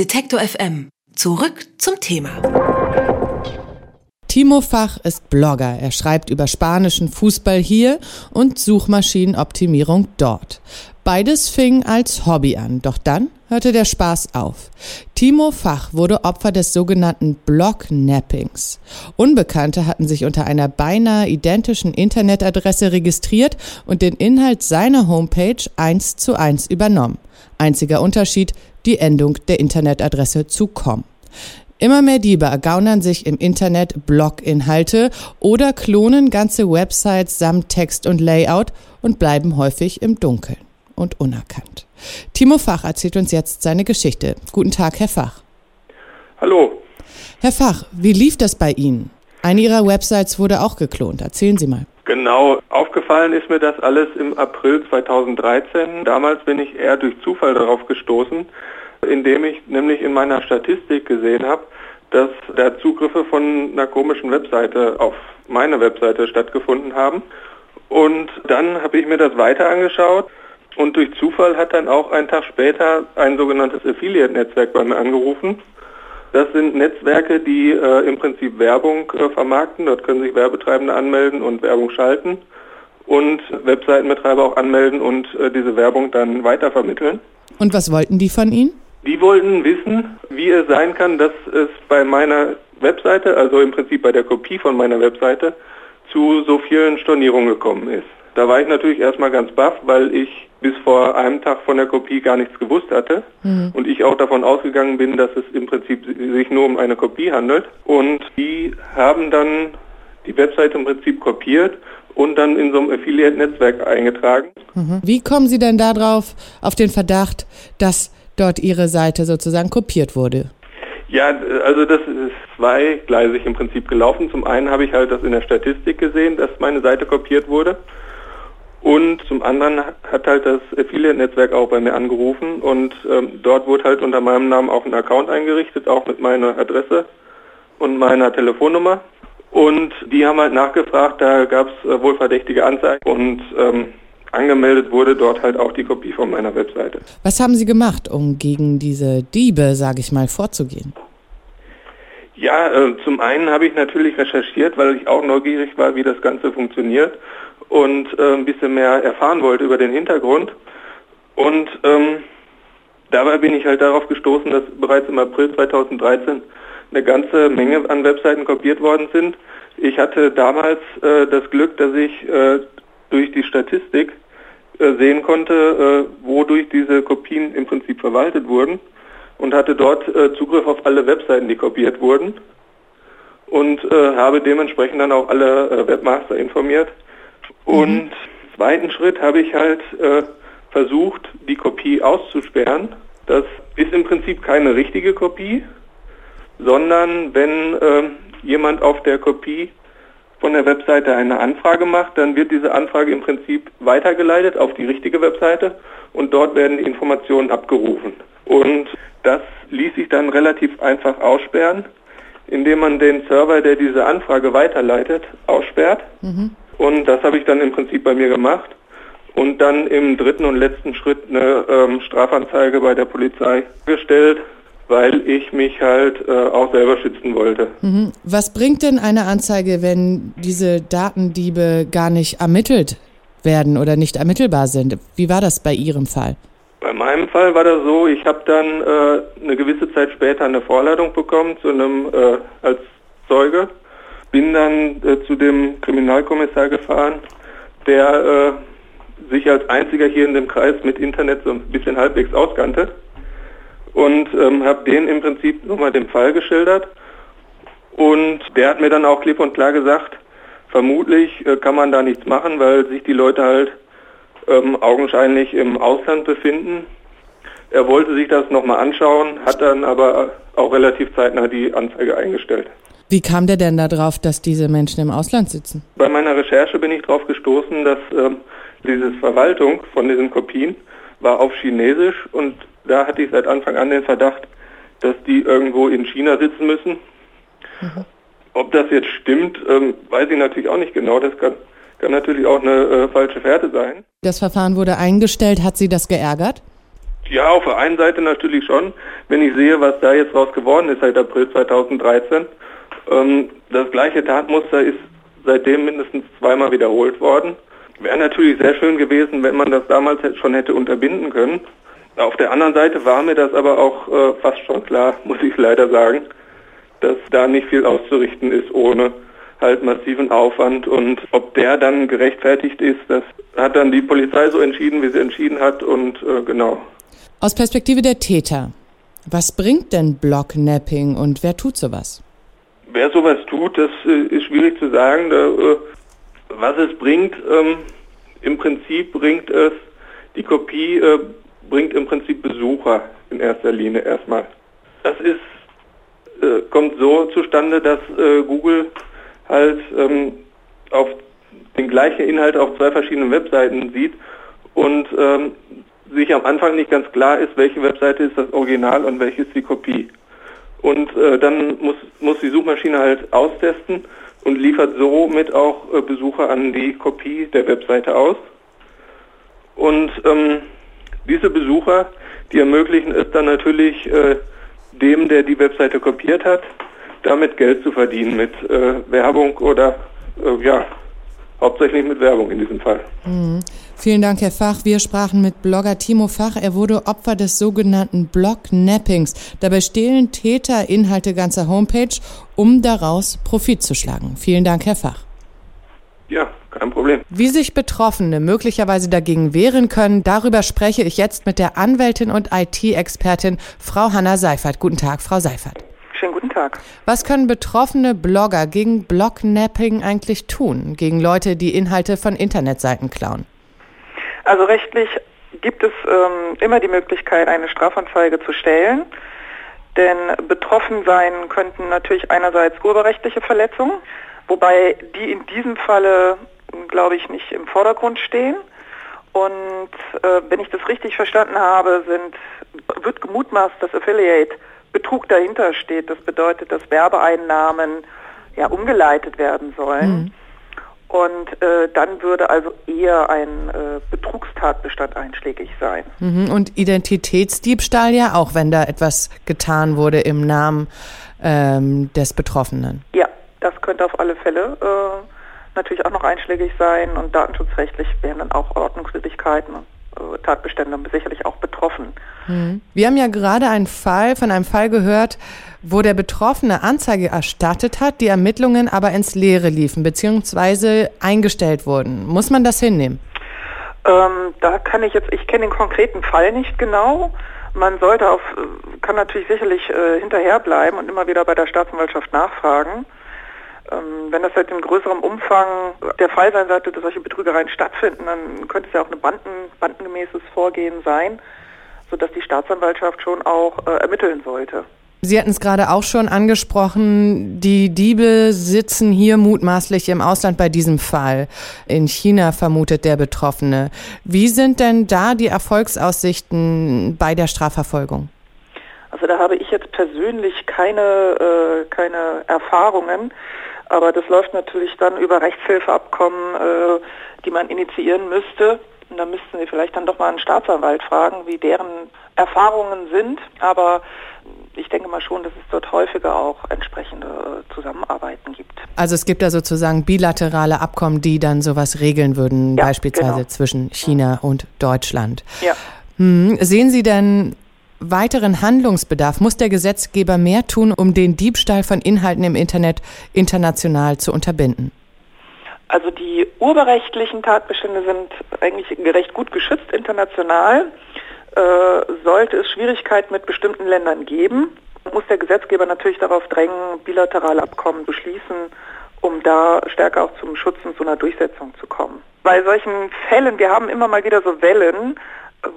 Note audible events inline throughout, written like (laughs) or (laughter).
Detektor FM. Zurück zum Thema. Timo Fach ist Blogger. Er schreibt über spanischen Fußball hier und Suchmaschinenoptimierung dort. Beides fing als Hobby an, doch dann hörte der Spaß auf. Timo Fach wurde Opfer des sogenannten Blognappings. Unbekannte hatten sich unter einer beinahe identischen Internetadresse registriert und den Inhalt seiner Homepage eins zu eins übernommen. Einziger Unterschied, die Endung der Internetadresse zu com. Immer mehr Diebe ergaunern sich im Internet Blog-Inhalte oder klonen ganze Websites samt Text und Layout und bleiben häufig im Dunkeln und unerkannt. Timo Fach erzählt uns jetzt seine Geschichte. Guten Tag, Herr Fach. Hallo. Herr Fach, wie lief das bei Ihnen? Eine Ihrer Websites wurde auch geklont. Erzählen Sie mal. Genau, aufgefallen ist mir das alles im April 2013. Damals bin ich eher durch Zufall darauf gestoßen, indem ich nämlich in meiner Statistik gesehen habe, dass da Zugriffe von einer komischen Webseite auf meine Webseite stattgefunden haben. Und dann habe ich mir das weiter angeschaut und durch Zufall hat dann auch einen Tag später ein sogenanntes Affiliate-Netzwerk bei mir angerufen. Das sind Netzwerke, die äh, im Prinzip Werbung äh, vermarkten. Dort können sich Werbetreibende anmelden und Werbung schalten und Webseitenbetreiber auch anmelden und äh, diese Werbung dann weitervermitteln. Und was wollten die von Ihnen? Die wollten wissen, wie es sein kann, dass es bei meiner Webseite, also im Prinzip bei der Kopie von meiner Webseite, zu so vielen Stornierungen gekommen ist. Da war ich natürlich erstmal ganz baff, weil ich bis vor einem Tag von der Kopie gar nichts gewusst hatte mhm. und ich auch davon ausgegangen bin, dass es im Prinzip sich nur um eine Kopie handelt. Und die haben dann die Webseite im Prinzip kopiert und dann in so einem Affiliate-Netzwerk eingetragen. Mhm. Wie kommen Sie denn darauf, auf den Verdacht, dass dort Ihre Seite sozusagen kopiert wurde? Ja, also das ist zweigleisig im Prinzip gelaufen. Zum einen habe ich halt das in der Statistik gesehen, dass meine Seite kopiert wurde. Und zum anderen hat halt das Affiliate-Netzwerk auch bei mir angerufen und ähm, dort wurde halt unter meinem Namen auch ein Account eingerichtet, auch mit meiner Adresse und meiner Telefonnummer. Und die haben halt nachgefragt, da gab es äh, wohl verdächtige Anzeigen und ähm, angemeldet wurde dort halt auch die Kopie von meiner Webseite. Was haben Sie gemacht, um gegen diese Diebe, sage ich mal, vorzugehen? Ja, äh, zum einen habe ich natürlich recherchiert, weil ich auch neugierig war, wie das Ganze funktioniert und äh, ein bisschen mehr erfahren wollte über den Hintergrund. Und ähm, dabei bin ich halt darauf gestoßen, dass bereits im April 2013 eine ganze Menge an Webseiten kopiert worden sind. Ich hatte damals äh, das Glück, dass ich äh, durch die Statistik äh, sehen konnte, äh, wodurch diese Kopien im Prinzip verwaltet wurden und hatte dort äh, Zugriff auf alle Webseiten, die kopiert wurden und habe dementsprechend dann auch alle Webmaster informiert. Und mhm. zweiten Schritt habe ich halt versucht, die Kopie auszusperren. Das ist im Prinzip keine richtige Kopie, sondern wenn jemand auf der Kopie von der Webseite eine Anfrage macht, dann wird diese Anfrage im Prinzip weitergeleitet auf die richtige Webseite und dort werden die Informationen abgerufen. Und das ließ sich dann relativ einfach aussperren, indem man den Server, der diese Anfrage weiterleitet, aussperrt. Mhm. Und das habe ich dann im Prinzip bei mir gemacht und dann im dritten und letzten Schritt eine ähm, Strafanzeige bei der Polizei gestellt weil ich mich halt äh, auch selber schützen wollte. Mhm. Was bringt denn eine Anzeige, wenn diese Datendiebe gar nicht ermittelt werden oder nicht ermittelbar sind? Wie war das bei Ihrem Fall? Bei meinem Fall war das so, ich habe dann äh, eine gewisse Zeit später eine Vorladung bekommen zu einem äh, als Zeuge, bin dann äh, zu dem Kriminalkommissar gefahren, der äh, sich als einziger hier in dem Kreis mit Internet so ein bisschen halbwegs auskannte und ähm, habe den im Prinzip nochmal den Fall geschildert. Und der hat mir dann auch klipp und klar gesagt, vermutlich äh, kann man da nichts machen, weil sich die Leute halt ähm, augenscheinlich im Ausland befinden. Er wollte sich das nochmal anschauen, hat dann aber auch relativ zeitnah die Anzeige eingestellt. Wie kam der denn darauf, dass diese Menschen im Ausland sitzen? Bei meiner Recherche bin ich darauf gestoßen, dass ähm, diese Verwaltung von diesen Kopien war auf Chinesisch und da hatte ich seit Anfang an den Verdacht, dass die irgendwo in China sitzen müssen. Mhm. Ob das jetzt stimmt, ähm, weiß ich natürlich auch nicht genau. Das kann, kann natürlich auch eine äh, falsche Fährte sein. Das Verfahren wurde eingestellt. Hat Sie das geärgert? Ja, auf der einen Seite natürlich schon, wenn ich sehe, was da jetzt raus geworden ist seit April 2013. Ähm, das gleiche Tatmuster ist seitdem mindestens zweimal wiederholt worden. Wäre natürlich sehr schön gewesen, wenn man das damals schon hätte unterbinden können. Auf der anderen Seite war mir das aber auch äh, fast schon klar, (laughs) muss ich leider sagen, dass da nicht viel auszurichten ist ohne halt massiven Aufwand und ob der dann gerechtfertigt ist, das hat dann die Polizei so entschieden, wie sie entschieden hat und äh, genau. Aus Perspektive der Täter, was bringt denn Blocknapping und wer tut sowas? Wer sowas tut, das äh, ist schwierig zu sagen. Da, äh, was es bringt, ähm, im Prinzip bringt es, die Kopie äh, bringt im Prinzip Besucher in erster Linie erstmal. Das ist, äh, kommt so zustande, dass äh, Google halt ähm, auf den gleichen Inhalt auf zwei verschiedenen Webseiten sieht und ähm, sich am Anfang nicht ganz klar ist, welche Webseite ist das Original und welche ist die Kopie. Und äh, dann muss, muss die Suchmaschine halt austesten und liefert somit auch äh, Besucher an die Kopie der Webseite aus. Und ähm, diese Besucher, die ermöglichen es dann natürlich äh, dem, der die Webseite kopiert hat, damit Geld zu verdienen mit äh, Werbung oder äh, ja, hauptsächlich mit Werbung in diesem Fall. Mhm. Vielen Dank, Herr Fach. Wir sprachen mit Blogger Timo Fach. Er wurde Opfer des sogenannten Blog-Nappings. Dabei stehlen Täter Inhalte ganzer Homepage, um daraus Profit zu schlagen. Vielen Dank, Herr Fach. Ja, kein Problem. Wie sich Betroffene möglicherweise dagegen wehren können, darüber spreche ich jetzt mit der Anwältin und IT-Expertin Frau Hanna Seifert. Guten Tag, Frau Seifert. Schönen guten Tag. Was können betroffene Blogger gegen Blognapping eigentlich tun? Gegen Leute, die Inhalte von Internetseiten klauen? Also rechtlich gibt es ähm, immer die Möglichkeit, eine Strafanzeige zu stellen. Denn betroffen sein könnten natürlich einerseits urheberrechtliche Verletzungen, wobei die in diesem Falle, glaube ich, nicht im Vordergrund stehen. Und äh, wenn ich das richtig verstanden habe, sind, wird gemutmaßt, dass Affiliate Betrug dahinter steht. Das bedeutet, dass Werbeeinnahmen ja umgeleitet werden sollen. Mhm. Und äh, dann würde also eher ein äh, Betrugstatbestand einschlägig sein. Mhm. Und Identitätsdiebstahl ja auch, wenn da etwas getan wurde im Namen ähm, des Betroffenen. Ja, das könnte auf alle Fälle äh, natürlich auch noch einschlägig sein und datenschutzrechtlich wären dann auch Ordnungswidrigkeiten Tatbestände sicherlich auch betroffen. Mhm. Wir haben ja gerade einen Fall von einem Fall gehört, wo der Betroffene Anzeige erstattet hat, die Ermittlungen aber ins Leere liefen bzw. eingestellt wurden. Muss man das hinnehmen? Ähm, da kann ich jetzt, ich kenne den konkreten Fall nicht genau. Man sollte auf, kann natürlich sicherlich äh, hinterherbleiben und immer wieder bei der Staatsanwaltschaft nachfragen. Ähm, wenn das halt in größerem Umfang der Fall sein sollte, dass solche Betrügereien stattfinden, dann könnte es ja auch ein Banden, bandengemäßes Vorgehen sein, sodass die Staatsanwaltschaft schon auch äh, ermitteln sollte. Sie hatten es gerade auch schon angesprochen, die Diebe sitzen hier mutmaßlich im Ausland bei diesem Fall. In China vermutet der Betroffene. Wie sind denn da die Erfolgsaussichten bei der Strafverfolgung? Also da habe ich jetzt persönlich keine, äh, keine Erfahrungen. Aber das läuft natürlich dann über Rechtshilfeabkommen, äh, die man initiieren müsste. Und da müssten Sie vielleicht dann doch mal einen Staatsanwalt fragen, wie deren Erfahrungen sind. Aber ich denke mal schon, dass es dort häufiger auch entsprechende äh, Zusammenarbeiten gibt. Also es gibt da sozusagen bilaterale Abkommen, die dann sowas regeln würden, ja, beispielsweise genau. zwischen China und Deutschland. Ja. Hm, sehen Sie denn weiteren Handlungsbedarf? Muss der Gesetzgeber mehr tun, um den Diebstahl von Inhalten im Internet international zu unterbinden? Also die urheberrechtlichen Tatbestände sind eigentlich recht gut geschützt international. Äh, sollte es Schwierigkeiten mit bestimmten Ländern geben, muss der Gesetzgeber natürlich darauf drängen, bilaterale Abkommen zu schließen, um da stärker auch zum Schutz und zu einer Durchsetzung zu kommen. Bei solchen Fällen, wir haben immer mal wieder so Wellen,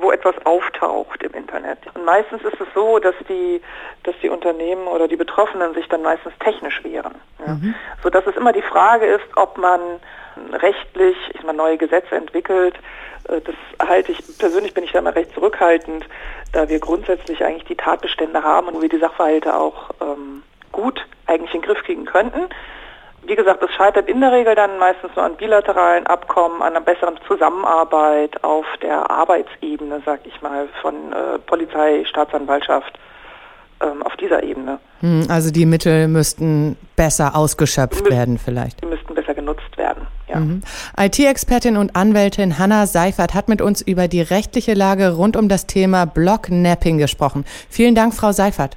wo etwas auftaucht im Internet. Und meistens ist es so, dass die, dass die Unternehmen oder die Betroffenen sich dann meistens technisch wehren. Ja. Mhm. So dass es immer die Frage ist, ob man rechtlich, ich meine, neue Gesetze entwickelt. Äh, das halte ich, persönlich bin ich da mal recht zurückhaltend, da wir grundsätzlich eigentlich die Tatbestände haben und wir die Sachverhalte auch ähm, gut eigentlich in den Griff kriegen könnten. Wie gesagt, es scheitert in der Regel dann meistens nur an bilateralen Abkommen, an einer besseren Zusammenarbeit auf der Arbeitsebene, sag ich mal, von äh, Polizei, Staatsanwaltschaft, ähm, auf dieser Ebene. Hm, also die Mittel müssten besser ausgeschöpft müssten, werden vielleicht. Die müssten besser genutzt werden. Ja. Mhm. IT-Expertin und Anwältin Hanna Seifert hat mit uns über die rechtliche Lage rund um das Thema Blocknapping gesprochen. Vielen Dank, Frau Seifert.